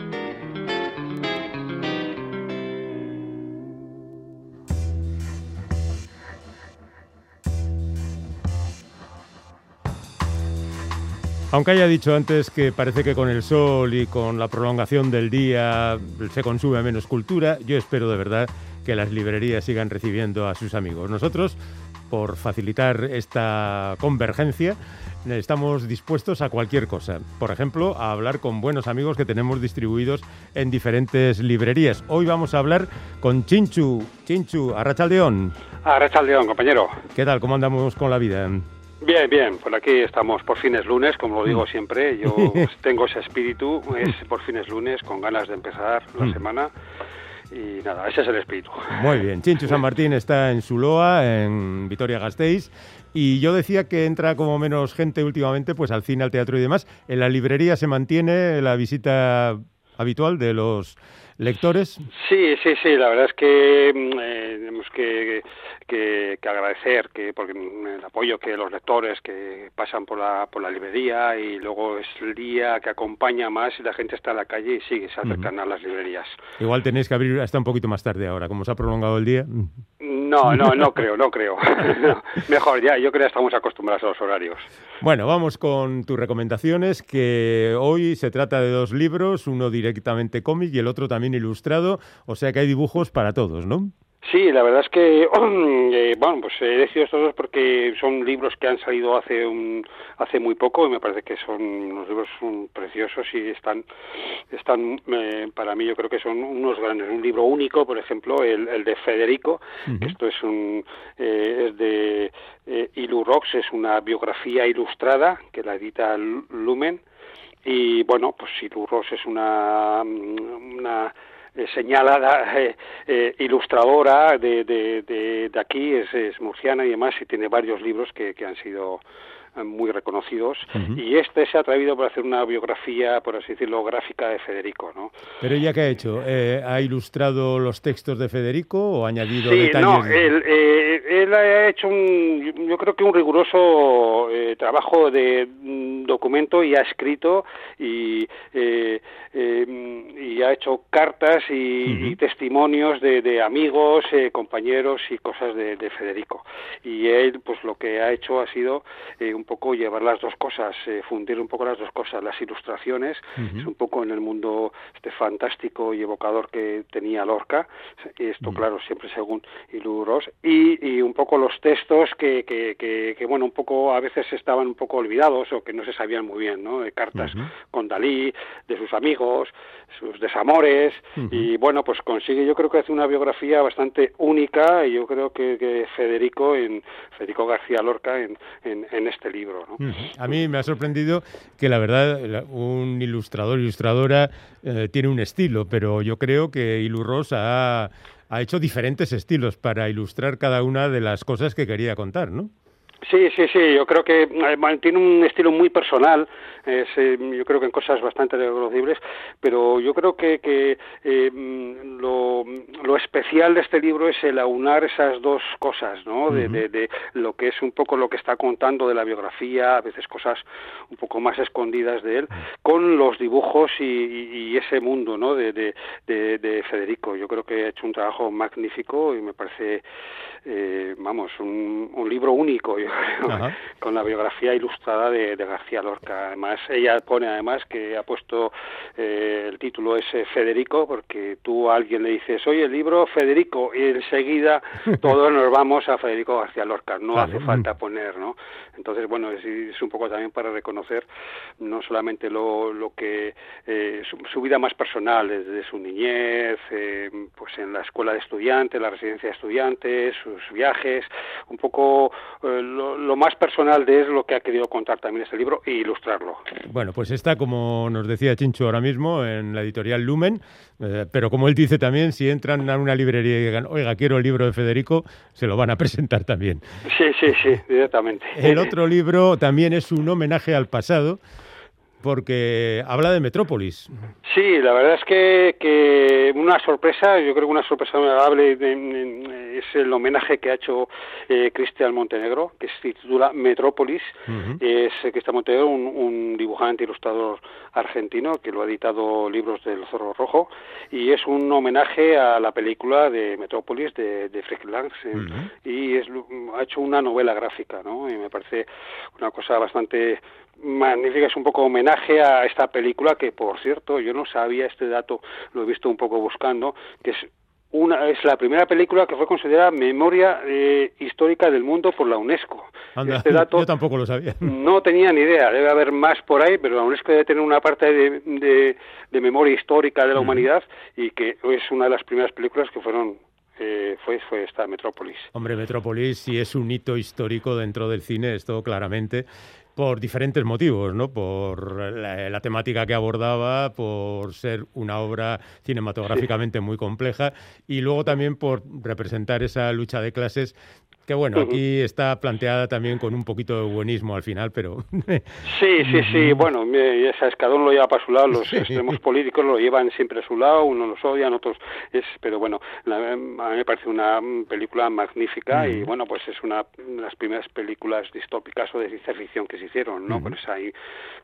Aunque haya dicho antes que parece que con el sol y con la prolongación del día se consume menos cultura, yo espero de verdad que las librerías sigan recibiendo a sus amigos. Nosotros, por facilitar esta convergencia, estamos dispuestos a cualquier cosa. Por ejemplo, a hablar con buenos amigos que tenemos distribuidos en diferentes librerías. Hoy vamos a hablar con Chinchu. Chinchu, Arrachaldeón. A León, compañero. ¿Qué tal? ¿Cómo andamos con la vida? Bien, bien, por aquí estamos por fines lunes, como lo digo siempre. Yo tengo ese espíritu, es por fines lunes, con ganas de empezar la Mm. semana. y nada, ese es el espíritu. Muy bien, Chincho San Martín está en Zuloa, en Vitoria-Gasteiz, y yo decía que entra como menos gente últimamente, pues al cine, al teatro y demás. En la librería se mantiene la visita habitual de los lectores. Sí, sí, sí, la verdad es que mm, eh, tenemos que, que, que agradecer que porque el apoyo que los lectores que pasan por la, por la librería y luego es el día que acompaña más y la gente está en la calle y sigue, se acercan a las librerías. Igual tenéis que abrir hasta un poquito más tarde ahora, como se ha prolongado el día. No, no, no creo, no creo. No, mejor ya, yo creo que estamos acostumbrados a los horarios. Bueno, vamos con tus recomendaciones, que hoy se trata de dos libros, uno directamente cómic y el otro también ilustrado, o sea que hay dibujos para todos, ¿no? Sí, la verdad es que, eh, bueno, pues he decidido estos dos porque son libros que han salido hace un, hace muy poco y me parece que son unos libros mm, preciosos y están, están eh, para mí yo creo que son unos grandes. Un libro único, por ejemplo, el, el de Federico, esto es un, eh, es de eh, Ilu Rox, es una biografía ilustrada que la edita Lu- Lumen. Y bueno, pues Ilu Rox es una, mm, una eh, señalada eh, eh, ilustradora de, de, de, de aquí, es, es murciana y demás, y tiene varios libros que, que han sido muy reconocidos y este se ha atrevido para hacer una biografía, por así decirlo, gráfica de Federico, ¿no? Pero ella qué ha hecho? Eh, ¿Ha ilustrado los textos de Federico o ha añadido Sí, detalles? no, de- él, eh, él ha hecho un, yo creo que un riguroso eh, trabajo de mm, documento y ha escrito y, y ha hecho cartas y, y testimonios de, de amigos, eh, compañeros y cosas de, de Federico. Y él, pues lo que ha hecho ha sido un poco llevar las dos cosas, eh, fundir un poco las dos cosas, las ilustraciones, es un poco en el mundo este fantástico y evocador que tenía Lorca, y esto claro, siempre según Ilu Ross, y, y un poco los textos que, que, que, que, bueno, un poco a veces estaban un poco olvidados o que no se sabían muy bien, ¿no? De cartas con Dalí, de sus amigos, sus desamores, y bueno, pues consigue, yo creo que hace una biografía bastante única, y yo creo que, que Federico, en Federico García Lorca, en, en, en este libro, ¿no? A mí me ha sorprendido que la verdad un ilustrador, ilustradora eh, tiene un estilo, pero yo creo que Ilu Ross ha, ha hecho diferentes estilos para ilustrar cada una de las cosas que quería contar, ¿no? Sí, sí, sí, yo creo que eh, tiene un estilo muy personal, es, eh, yo creo que en cosas bastante reconocibles, pero yo creo que, que eh, lo, lo especial de este libro es el aunar esas dos cosas, ¿no? De, de, de lo que es un poco lo que está contando de la biografía, a veces cosas un poco más escondidas de él, con los dibujos y, y- y ese mundo, ¿no? De, de, de, de Federico. Yo creo que ha hecho un trabajo magnífico y me parece, eh, vamos, un, un libro único, yo creo, con la biografía ilustrada de, de García Lorca. Además, ella pone además que ha puesto eh, el título ese Federico, porque tú a alguien le dices, oye, el libro Federico, y enseguida todos nos vamos a Federico García Lorca. No hace falta poner, ¿no? Entonces, bueno, es, es un poco también para reconocer no solamente lo, lo que eh, su, su vida más personal, desde su niñez, eh, pues en la escuela de estudiantes, la residencia de estudiantes, sus viajes, un poco eh, lo, lo más personal de es lo que ha querido contar también este libro e ilustrarlo. Bueno, pues está, como nos decía Chincho ahora mismo, en la editorial Lumen, eh, pero como él dice también, si entran a una librería y digan, oiga, quiero el libro de Federico, se lo van a presentar también. Sí, sí, sí, directamente. El otro libro también es un homenaje al pasado, porque habla de Metrópolis. Sí, la verdad es que, que una sorpresa, yo creo que una sorpresa agradable es el homenaje que ha hecho eh, Cristian Montenegro, que se titula Metrópolis. Es eh, Cristian Montenegro, un, un dibujante ilustrador argentino que lo ha editado Libros del Zorro Rojo y es un homenaje a la película de Metrópolis de, de Fred Lang y es, ha hecho una novela gráfica, ¿no? Y me parece una cosa bastante magnífica, es un poco homenaje a esta película que, por cierto, yo no sabía este dato, lo he visto un poco buscando, que es una es la primera película que fue considerada memoria eh, histórica del mundo por la UNESCO. Anda, este dato yo tampoco lo sabía. no tenía ni idea, debe haber más por ahí, pero la UNESCO debe tener una parte de, de, de memoria histórica de la humanidad y que es una de las primeras películas que fueron eh, fue, fue esta Metrópolis. Hombre, Metrópolis sí es un hito histórico dentro del cine, esto claramente por diferentes motivos, ¿no? Por la, la, temática que abordaba, por ser una obra cinematográficamente muy compleja y luego también por representar esa lucha de clases que bueno, aquí está planteada también con un poquito de buenismo al final, pero... sí, sí, sí, bueno, esa escadón lo lleva para su lado, los sí. extremos políticos lo llevan siempre a su lado, unos los odian, otros... Es, pero bueno, la, a mí me parece una película magnífica y bueno, pues es una de las primeras películas distópicas o de ciencia ficción que se hicieron, ¿no? Con, esa,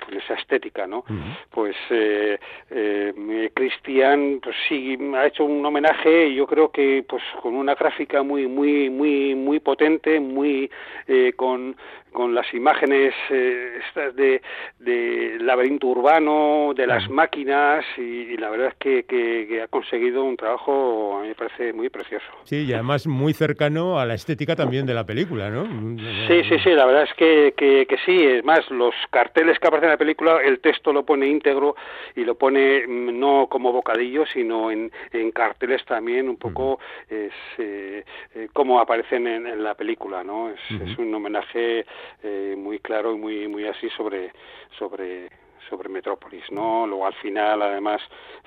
con esa estética, ¿no? Pues eh, eh, Cristian, pues sí, ha hecho un homenaje, yo creo que pues con una gráfica muy, muy, muy, muy potente, muy eh, con, con las imágenes eh, estas de, de laberinto urbano, de las máquinas, y, y la verdad es que, que, que, ha conseguido un trabajo, a mí me parece muy precioso. Sí, y además muy cercano a la estética también de la película, ¿no? Sí, sí, sí, la verdad es que, que, que sí, es más, los carteles que aparecen en la película, el texto lo pone íntegro y lo pone mm, no como bocadillo, sino en, en carteles también, un poco uh -huh. es eh, eh, como aparecen en, en, la película, ¿no? Es, uh -huh. es un homenaje eh, muy claro y muy muy así sobre sobre sobre Metrópolis, ¿no? Luego al final, además,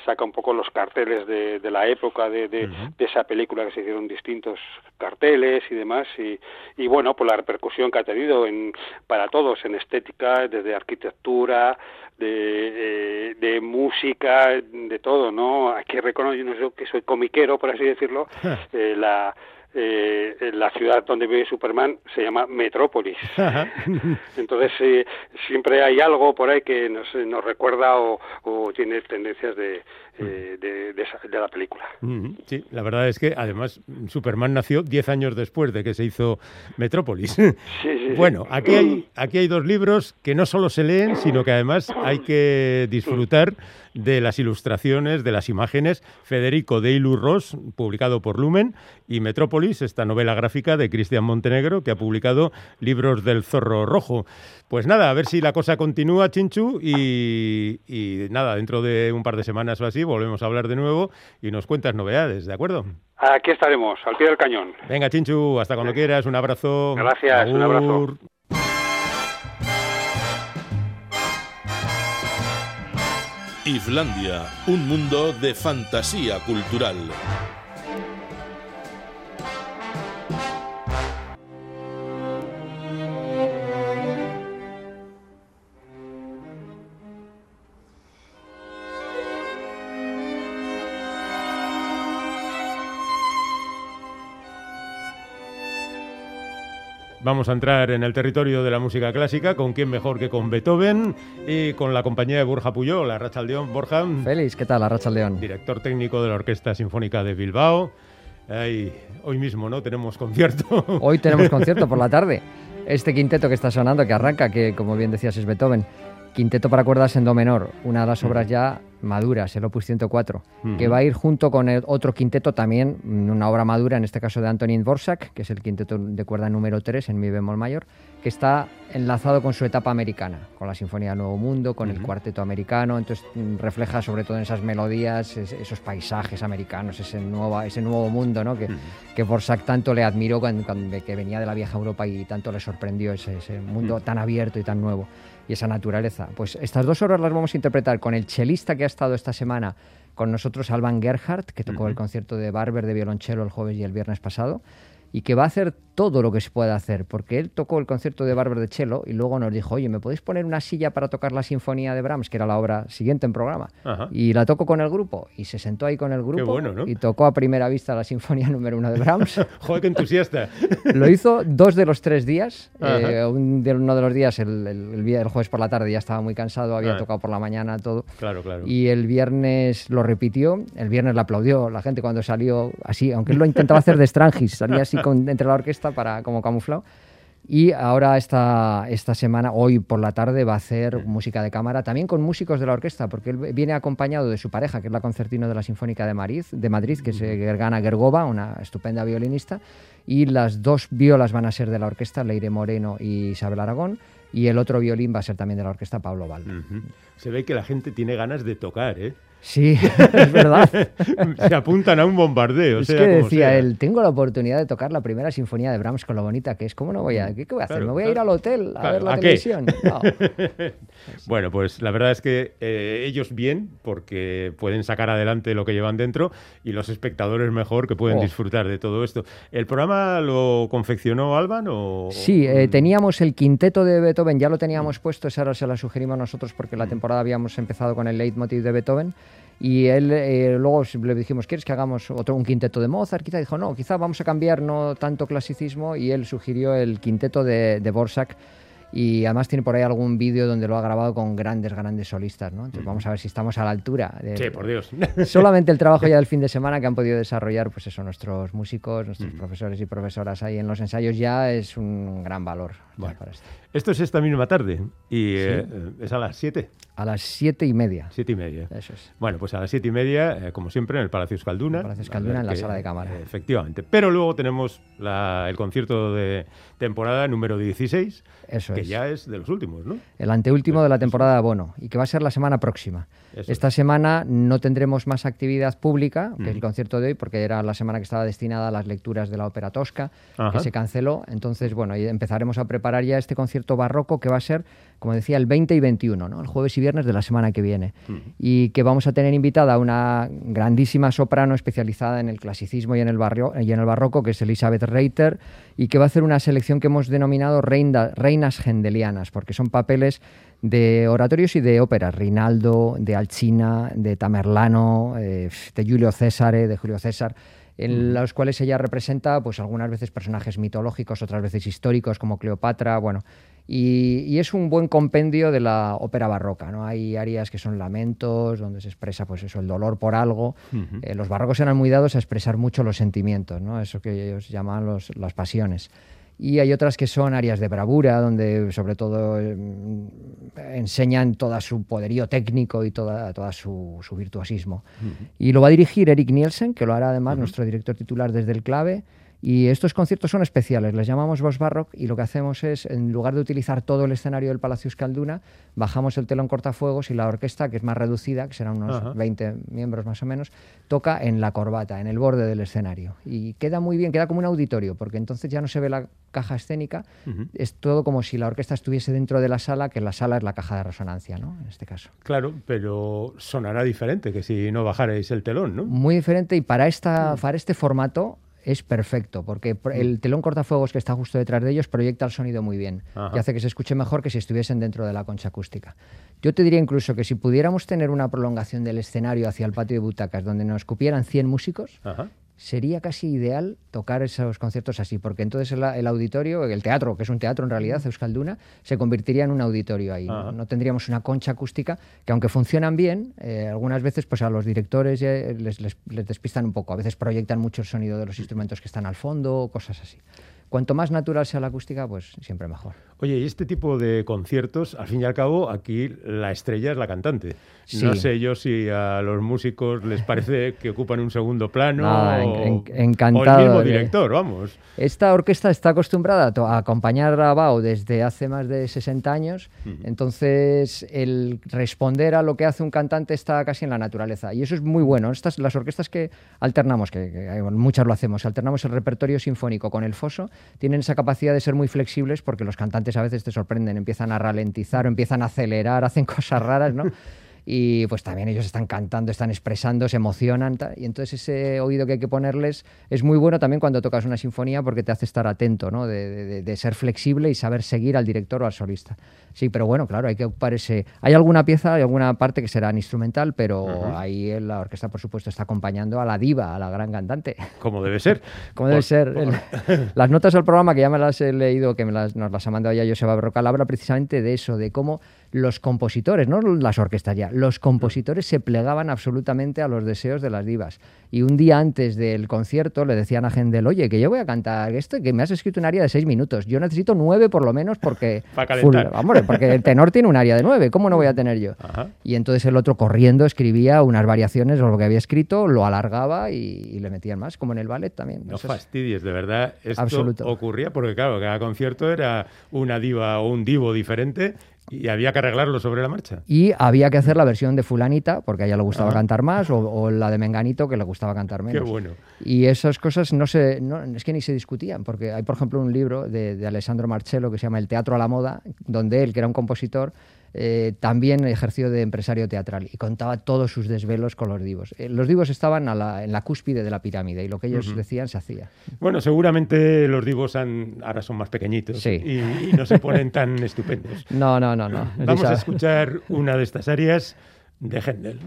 saca un poco los carteles de, de la época de, de, uh -huh. de, esa película que se hicieron distintos carteles y demás, y, y bueno, pues la repercusión que ha tenido en, para todos en estética, desde arquitectura, de, de música, de todo, ¿no? Aquí reconozco, yo no sé que soy comiquero, por así decirlo, eh, la eh, la ciudad donde vive Superman se llama Metrópolis. Entonces eh, siempre hay algo por ahí que nos, nos recuerda o, o, tiene tendencias de, eh, de, de, esa, de, la película. Sí, la verdad es que además Superman nació 10 años después de que se hizo Metrópolis. Sí, sí, bueno, aquí hay, aquí hay dos libros que no solo se leen, sino que además hay que disfrutar de las ilustraciones, de las imágenes. Federico de Ilu Ross, publicado por Lumen, y Metrópolis, esta novela gráfica de Cristian Montenegro, que ha publicado Libros del Zorro Rojo. Pues nada, a ver si la cosa continúa, Chinchu, y, y nada, dentro de un par de semanas o así volvemos a hablar de nuevo y nos cuentas novedades, ¿de acuerdo? Aquí estaremos, al pie del cañón. Venga, Chinchu, hasta cuando quieras, un abrazo. Gracias, Agur. un abrazo. Islandia, un mundo de fantasía cultural. Vamos a entrar en el territorio de la música clásica, con quién mejor que con Beethoven y con la compañía de Borja Puyol, la Rachaldeón. Borja. Félix, ¿qué tal, la Rachaldeón? Director técnico de la Orquesta Sinfónica de Bilbao. Ay, hoy mismo, ¿no? Tenemos concierto. Hoy tenemos concierto por la tarde. Este quinteto que está sonando, que arranca, que como bien decías es Beethoven. Quinteto para cuerdas en do menor, una de las obras ya maduras, el Opus 104, uh -huh. que va a ir junto con el otro quinteto también, una obra madura, en este caso de Antonin Dvorak, que es el quinteto de cuerda número 3 en mi bemol mayor, que está enlazado con su etapa americana, con la Sinfonía Nuevo Mundo, con uh -huh. el cuarteto americano, entonces refleja sobre todo en esas melodías, esos paisajes americanos, ese nuevo, ese nuevo mundo ¿no? que, uh -huh. que Dvorak tanto le admiró cuando, cuando, que venía de la vieja Europa y tanto le sorprendió ese, ese mundo tan abierto y tan nuevo y esa naturaleza. Pues estas dos obras las vamos a interpretar con el chelista que ha estado esta semana con nosotros, Alban Gerhardt, que tocó uh -huh. el concierto de Barber de violonchelo el jueves y el viernes pasado, y que va a hacer todo lo que se pueda hacer, porque él tocó el concierto de Barber de cello y luego nos dijo, oye, ¿me podéis poner una silla para tocar la sinfonía de Brahms, que era la obra siguiente en programa? Ajá. Y la tocó con el grupo, y se sentó ahí con el grupo bueno, ¿no? y tocó a primera vista la sinfonía número uno de Brahms. Joder, qué entusiasta. lo hizo dos de los tres días, eh, un de, uno de los días, el, el, el, jueves por la tarde ya estaba muy cansado, había Ajá. tocado por la mañana todo. Claro, claro. Y el viernes lo repitió, el viernes le aplaudió la gente cuando salió así, aunque él lo intentaba hacer de Strangis, salía así con, entre la orquesta para como camuflado. Y ahora esta, esta semana, hoy por la tarde, va a hacer música de cámara, también con músicos de la orquesta, porque él viene acompañado de su pareja, que es la concertino de la Sinfónica de Madrid, de Madrid que es Gergana Gergova, una estupenda violinista, y las dos violas van a ser de la orquesta, Leire Moreno y Isabel Aragón, y el otro violín va a ser también de la orquesta Pablo Val. Uh -huh. Se ve que la gente tiene ganas de tocar, ¿eh? Sí, es verdad. Se apuntan a un bombardeo. es sea que decía sea. él, tengo la oportunidad de tocar la primera sinfonía de Brahms con lo bonita que es. ¿Cómo no voy a, qué, qué voy a hacer? Claro, ¿Me voy a ir al hotel a Claro, ver la ¿a televisión? No. Bueno, pues la verdad es que eh, ellos bien, porque pueden sacar adelante lo que llevan dentro, y los espectadores mejor, que pueden Oh. disfrutar de todo esto. ¿El programa lo confeccionó Alban o...? Sí, eh, o- teníamos el quinteto de Beethoven, ya lo teníamos puesto, esa ahora se la sugerimos nosotros porque la temporada habíamos empezado con el leitmotiv de Beethoven y él eh, luego le dijimos, ¿quieres que hagamos otro un quinteto de Mozart? Quizá dijo, no, quizá vamos a cambiar no tanto clasicismo y él sugirió el quinteto de, de Borsak y además tiene por ahí algún vídeo donde lo ha grabado con grandes, grandes solistas, ¿no? Entonces vamos a ver si estamos a la altura. de- Sí, por Dios. Solamente el trabajo ya del fin de semana que han podido desarrollar, pues eso, nuestros músicos, nuestros profesores y profesoras ahí en los ensayos ya es un gran valor Bueno. para esto. Esto es esta misma tarde y eh, es a las siete, A las siete y media. siete y media. Eso es. Bueno, pues a las siete y media, eh, como siempre, en el Palacio Escalduna. El Palacio Escalduna, en la que- sala de cámara. eh, Efectivamente. Pero luego tenemos la- el concierto de temporada número 16, Eso que es. ya es de los últimos, ¿no? El anteúltimo de la temporada de abono y que va a ser la semana próxima. Eso Esta semana no tendremos más actividad pública, que es el concierto de hoy, porque era la semana que estaba destinada a las lecturas de la ópera tosca, Ajá. que se canceló. Entonces, bueno, empezaremos a preparar ya este concierto barroco que va a ser, como decía, el 20 y 21, ¿no? el jueves y viernes de la semana que viene. Y que vamos a tener invitada a una grandísima soprano especializada en el clasicismo y en el, barrio, y en el barroco, que es Elizabeth Reiter, y que va a hacer una selección que hemos denominado reinas gendelianas, porque son papeles de oratorios y de óperas, Rinaldo, de Alcina, de Tamerlano, eh, de Julio César, de Julio César, en los cuales ella representa, pues algunas veces personajes mitológicos, otras veces históricos, como Cleopatra, bueno. Y, y es un buen compendio de la ópera barroca, ¿no? Hay áreas que son lamentos, donde se expresa, pues eso, el dolor por algo. Eh, los barrocos eran muy dados a expresar mucho los sentimientos, ¿no? Eso que ellos llaman los, las pasiones. Y hay otras que son áreas de bravura, donde sobre todo eh, enseñan todo su poderío técnico y toda, toda su, su virtuosismo. Y lo va a dirigir Eric Nielsen, que lo hará además nuestro director titular desde el clave. Y estos conciertos son especiales, les llamamos Voz Barrock y lo que hacemos es, en lugar de utilizar todo el escenario del Palacio Escalduna, bajamos el telón cortafuegos y la orquesta, que es más reducida, que serán unos Ajá. 20 miembros más o menos, toca en la corbata, en el borde del escenario. Y queda muy bien, queda como un auditorio, porque entonces ya no se ve la caja escénica, es todo como si la orquesta estuviese dentro de la sala, que la sala es la caja de resonancia, ¿no? En este caso. Claro, pero sonará diferente que si no bajarais el telón, ¿no? Muy diferente y para, esta, para este formato es perfecto, porque pr- el telón cortafuegos que está justo detrás de ellos proyecta el sonido muy bien Ajá. y hace que se escuche mejor que si estuviesen dentro de la concha acústica. Yo te diría incluso que si pudiéramos tener una prolongación del escenario hacia el patio de butacas donde nos cupieran 100 músicos, Ajá. Sería casi ideal tocar esos conciertos así, porque entonces el, el auditorio, el teatro, que es un teatro en realidad, Euskalduna, se convertiría en un auditorio ahí. ¿no? No tendríamos una concha acústica que aunque funcionan bien, eh, algunas veces pues a los directores eh, les, les- les despistan un poco. A veces proyectan mucho el sonido de los instrumentos que están al fondo, cosas así. Cuanto más natural sea la acústica, pues siempre mejor. Oye, y este tipo de conciertos, al fin y al cabo, aquí la estrella es la cantante. No Sí. sé yo si a los músicos les parece que ocupan un segundo plano Nada, o, en- en- o el encantado mismo de- director, vamos. Esta orquesta está acostumbrada a, acompañar a Bao desde hace más de 60 años, entonces el responder a lo que hace un cantante está casi en la naturaleza y eso es muy bueno. Estas las orquestas que alternamos, que, que muchas lo hacemos, alternamos el repertorio sinfónico con el foso, tienen esa capacidad de ser muy flexibles porque los cantantes a veces te sorprenden, empiezan a ralentizar o empiezan a acelerar, hacen cosas raras, ¿no? y pues también ellos están cantando, están expresando, se emocionan y entonces ese oído que hay que ponerles es muy bueno también cuando tocas una sinfonía porque te hace estar atento, ¿no? de- de ser flexible y saber seguir al director o al solista. Sí, pero bueno, claro, hay que ocupar ese... Hay alguna pieza, hay alguna parte que será instrumental, pero ahí la orquesta por supuesto está acompañando a la diva, a la gran cantante. Como debe ser. Como debe ser. El- las notas del programa, que ya me las he leído, que me las- nos las ha mandado ya Joseba Brocal, habla precisamente de eso, de cómo los compositores, no las orquestas ya, los compositores se plegaban absolutamente a los deseos de las divas. Y un día antes del concierto le decían a Gendel, oye, que yo voy a cantar esto, que me has escrito un área de seis minutos. Yo necesito nueve por lo menos porque... Pa' calentar. full- hombre, porque el tenor tiene un área de nueve, ¿cómo no voy a tener yo? Ajá. Y entonces el otro corriendo escribía unas variaciones de lo que había escrito, lo alargaba y, y le metían más, como en el ballet también. No Eso es- fastidies, de verdad. Esto Absoluto. ocurría porque, claro, cada concierto era una diva o un divo diferente Y había que arreglarlo sobre la marcha. Y había que hacer la versión de fulanita, porque a ella le gustaba Ah. cantar más, o, o la de menganito, que le gustaba cantar Qué menos. bueno. Y esas cosas no se, no, es que ni se discutían, porque hay, por ejemplo, un libro de, de Alessandro Marcello que se llama El teatro a la moda, donde él, que era un compositor, eh, también ejerció de empresario teatral y contaba todos sus desvelos con los divos. Eh, los divos estaban a la- en la cúspide de la pirámide y lo que ellos decían se hacía. Bueno, seguramente los divos han- ahora son más pequeñitos Sí. y, y no se ponen tan estupendos. No, no, no, no. Vamos a escuchar una de estas áreas de Händel.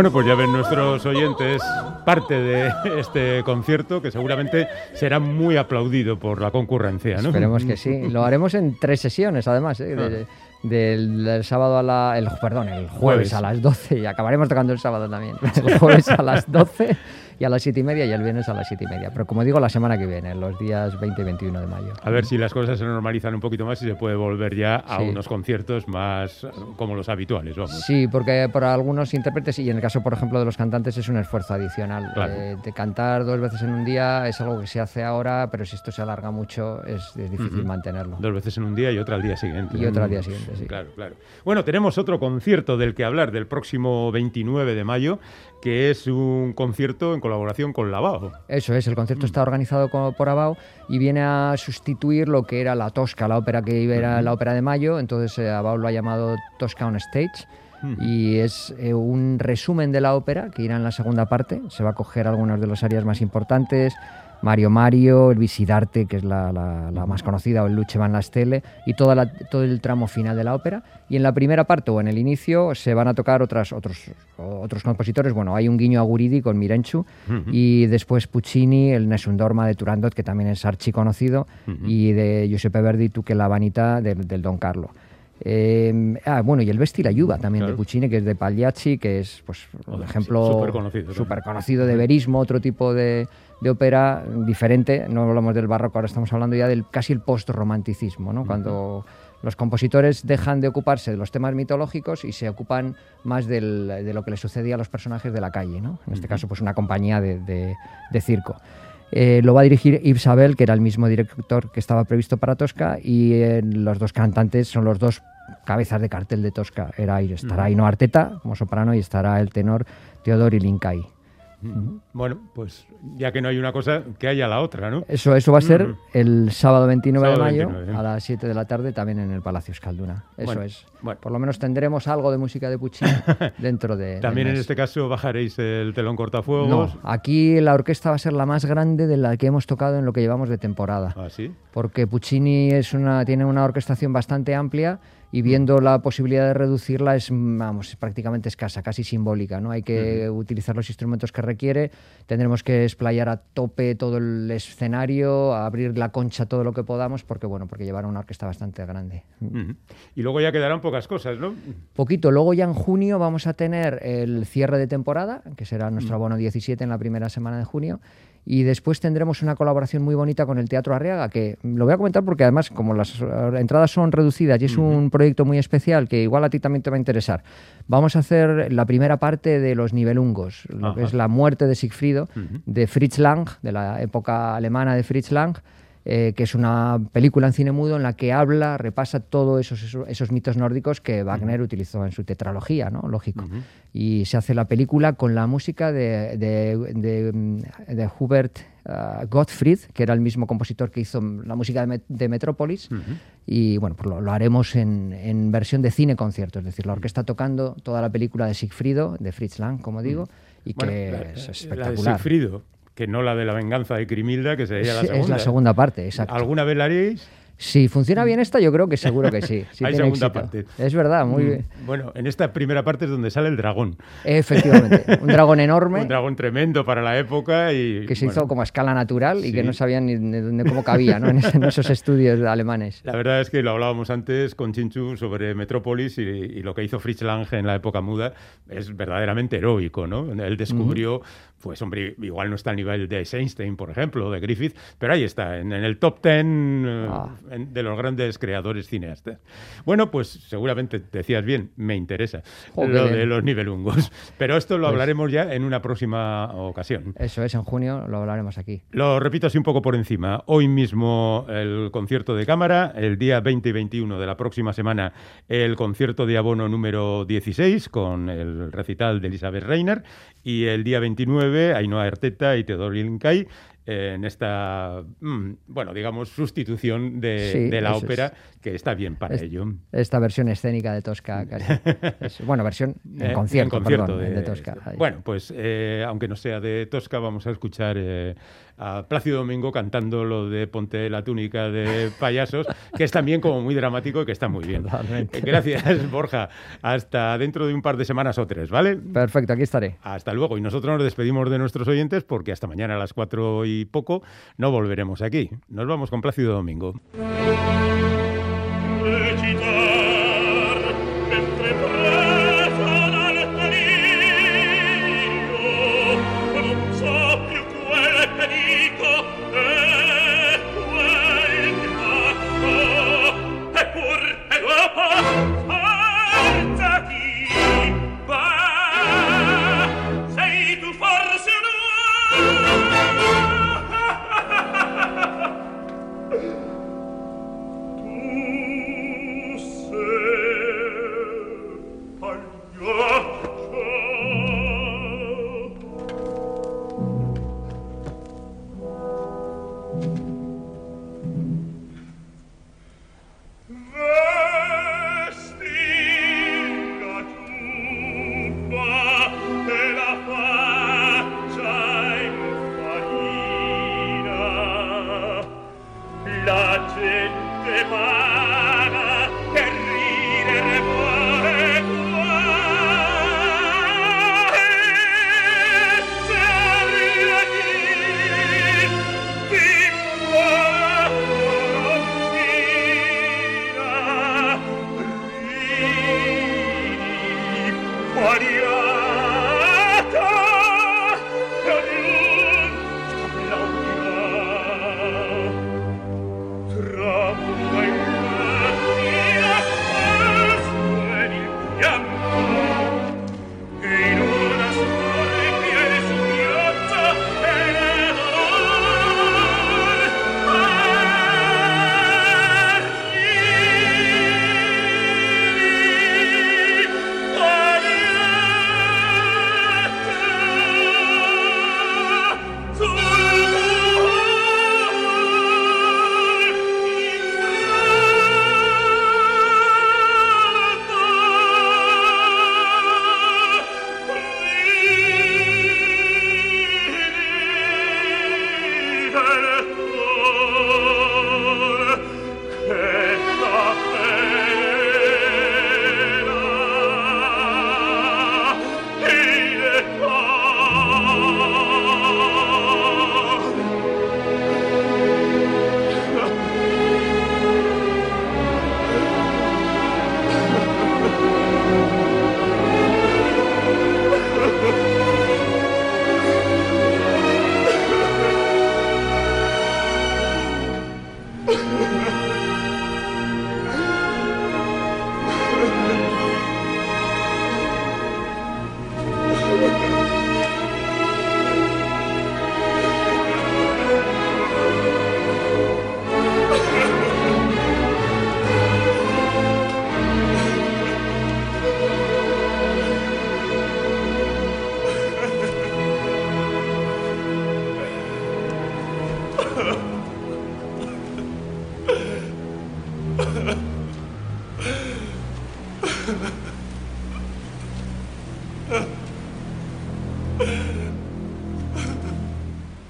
Bueno, pues ya ven nuestros oyentes parte de este concierto que seguramente será muy aplaudido por la concurrencia, ¿no? Esperemos que sí. Lo haremos en tres sesiones, además. ¿eh? De- del, del sábado a la. El, perdón, el jueves, Jueves. a las 12. Y acabaremos tocando el sábado también. El jueves a las 12 y a las 7 y media y el viernes a las 7 y media. Pero como digo, la semana que viene, los días 20 y 21 de mayo. A ver si las cosas se normalizan un poquito más y se puede volver ya a Sí. unos conciertos más eh, como los habituales, vamos. Sí, porque para algunos intérpretes, y en el caso, por ejemplo, de los cantantes, es un esfuerzo adicional. Claro. Eh, de cantar dos veces en un día es algo que se hace ahora, pero si esto se alarga mucho, es, es difícil Ujú. mantenerlo. Dos veces en un día y otra al día siguiente. Y otra al día siguiente, sí. Claro, claro. Bueno, tenemos otro concierto del que hablar del próximo 29 de mayo, que es un concierto en colaboración con Lavao. Eso es, el concierto está organizado por Abao y viene a sustituir lo que era la Tosca, la ópera que era la ópera de mayo, entonces eh, Abao lo ha llamado Tosca on Stage y es eh, un resumen de la ópera que irá en la segunda parte, se va a coger algunas de las áreas más importantes, Mario Mario, el Visidarte, que es la, la- la más conocida, o el Luce van la Stelle, y toda la- todo el tramo final de la ópera. Y en la primera parte o en el inicio se van a tocar otras, otros, otros compositores. Bueno, hay un guiño a Guridi con Mirenchu, y después Puccini, el Nessun Dorma de Turandot, que también es archiconocido, y de Giuseppe Verdi, Tu que la vanita del, del Don Carlo. Eh, ah, bueno, y el Vesti la Yuba también Claro. de Puccini, que es de Pagliacci, que es pues, un ejemplo súper conocido de verismo, otro tipo de, de ópera diferente. No hablamos del barroco, ahora estamos hablando ya del casi el post-romanticismo, ¿no? cuando los compositores dejan de ocuparse de los temas mitológicos y se ocupan más del- de lo que le sucedía a los personajes de la calle. ¿no? En este caso, pues una compañía de, de- de circo. Eh, lo va a dirigir Yves Abel, que era el mismo director que estaba previsto para Tosca, y eh, los dos cantantes son los dos cabezas de cartel de Tosca. Era, estará Aino Arteta como soprano y estará el tenor Teodori Lincay. Bueno, pues ya que no hay una cosa, que haya la otra, ¿no? Eso, eso va a ser el sábado 29 Sábado de mayo 29, ¿eh? a las 7 de la tarde también en el Palacio Escalduna. Eso Bueno, es. bueno. Por lo menos tendremos algo de música de Puccini dentro de. También en este caso bajaréis el telón cortafuegos. No, aquí la orquesta va a ser la más grande de la que hemos tocado en lo que llevamos de temporada. ¿Ah, sí? Porque Puccini es una, tiene una orquestación bastante amplia y viendo la posibilidad de reducirla es, vamos, es prácticamente escasa, casi simbólica. ¿no? Hay que utilizar los instrumentos que requiere, tendremos que explayar a tope todo el escenario, abrir la concha todo lo que podamos, porque bueno, porque llevar una orquesta bastante grande. Y luego ya quedarán pocas cosas, ¿no? Poquito, luego ya en junio vamos a tener el cierre de temporada, que será nuestro abono 17 en la primera semana de junio. Y después tendremos una colaboración muy bonita con el Teatro Arriaga, que lo voy a comentar porque además como las entradas son reducidas y es un proyecto muy especial que igual a ti también te va a interesar, vamos a hacer la primera parte de los nivelungos, lo que Ajá. es la muerte de Sigfrido, de Fritz Lang, de la época alemana de Fritz Lang, eh, que es una película en cine mudo en la que habla, repasa todos esos, esos, esos mitos nórdicos que Wagner utilizó en su tetralogía, ¿no? Lógico. Y se hace la película con la música de, de, de, de Hubert ah, Gottfried, que era el mismo compositor que hizo la música de, Met- de Metrópolis. Y bueno, pues lo, lo haremos en, en versión de cine concierto, es decir, la orquesta tocando toda la película de Sigfrido, de Fritz Lang, como digo, y Bueno, que la- es La de espectacular. Que no la de la venganza de Crimilda, que sería la segunda. Es la segunda parte, exacto. ¿Alguna vez la haréis? Si funciona bien esta, yo creo que seguro que sí. sí Hay tiene segunda éxito. parte. Es verdad, muy Mm, bien. Bueno, en esta primera parte es donde sale el dragón. Efectivamente, un dragón enorme Un dragón tremendo para la época y... que se bueno, hizo como a escala natural y que no sabían ni de dónde, cómo cabía ¿no? en, ese- en esos estudios alemanes. La verdad es que lo hablábamos antes con Chinchu sobre Metrópolis y, y lo que hizo Fritz Lange en la época muda es verdaderamente heroico, ¿no? Él descubrió, pues hombre, igual no está al nivel de Einstein, por ejemplo, o de Griffith, pero ahí está, en, en el top ten eh, Ah. en- de los grandes creadores cineastas. Bueno, pues seguramente decías bien, me interesa lo de los nivelungos, pero esto lo Pues- hablaremos ya en una próxima ocasión. Eso es, en junio lo hablaremos aquí. Lo repito así un poco por encima. Hoy mismo el concierto de cámara, el día 20 y 21 de la próxima semana el concierto de abono número 16 con el recital de Elizabeth Reiner y el día 29 Ainhoa Arteta y Teodor Lincay en esta, mm, bueno, digamos, sustitución de, Sí, de la es. ópera que está bien para Es- ello. Esta versión escénica de Tosca, casi. Es- bueno, versión en Eh, concierto, en concierto perdón, de, de, Tosca. Ahí. Bueno, pues eh, aunque no sea de Tosca, vamos a escuchar eh, a Plácido Domingo cantando lo de Ponte la túnica de payasos, que es también como muy dramático y que está muy bien. Totalmente. Eh, Gracias, Borja. Hasta dentro de un par de semanas o tres, ¿vale? Perfecto, aquí estaré. Hasta luego. Y nosotros nos despedimos de nuestros oyentes porque hasta mañana a las cuatro y poco no volveremos aquí. Nos vamos con Plácido Domingo.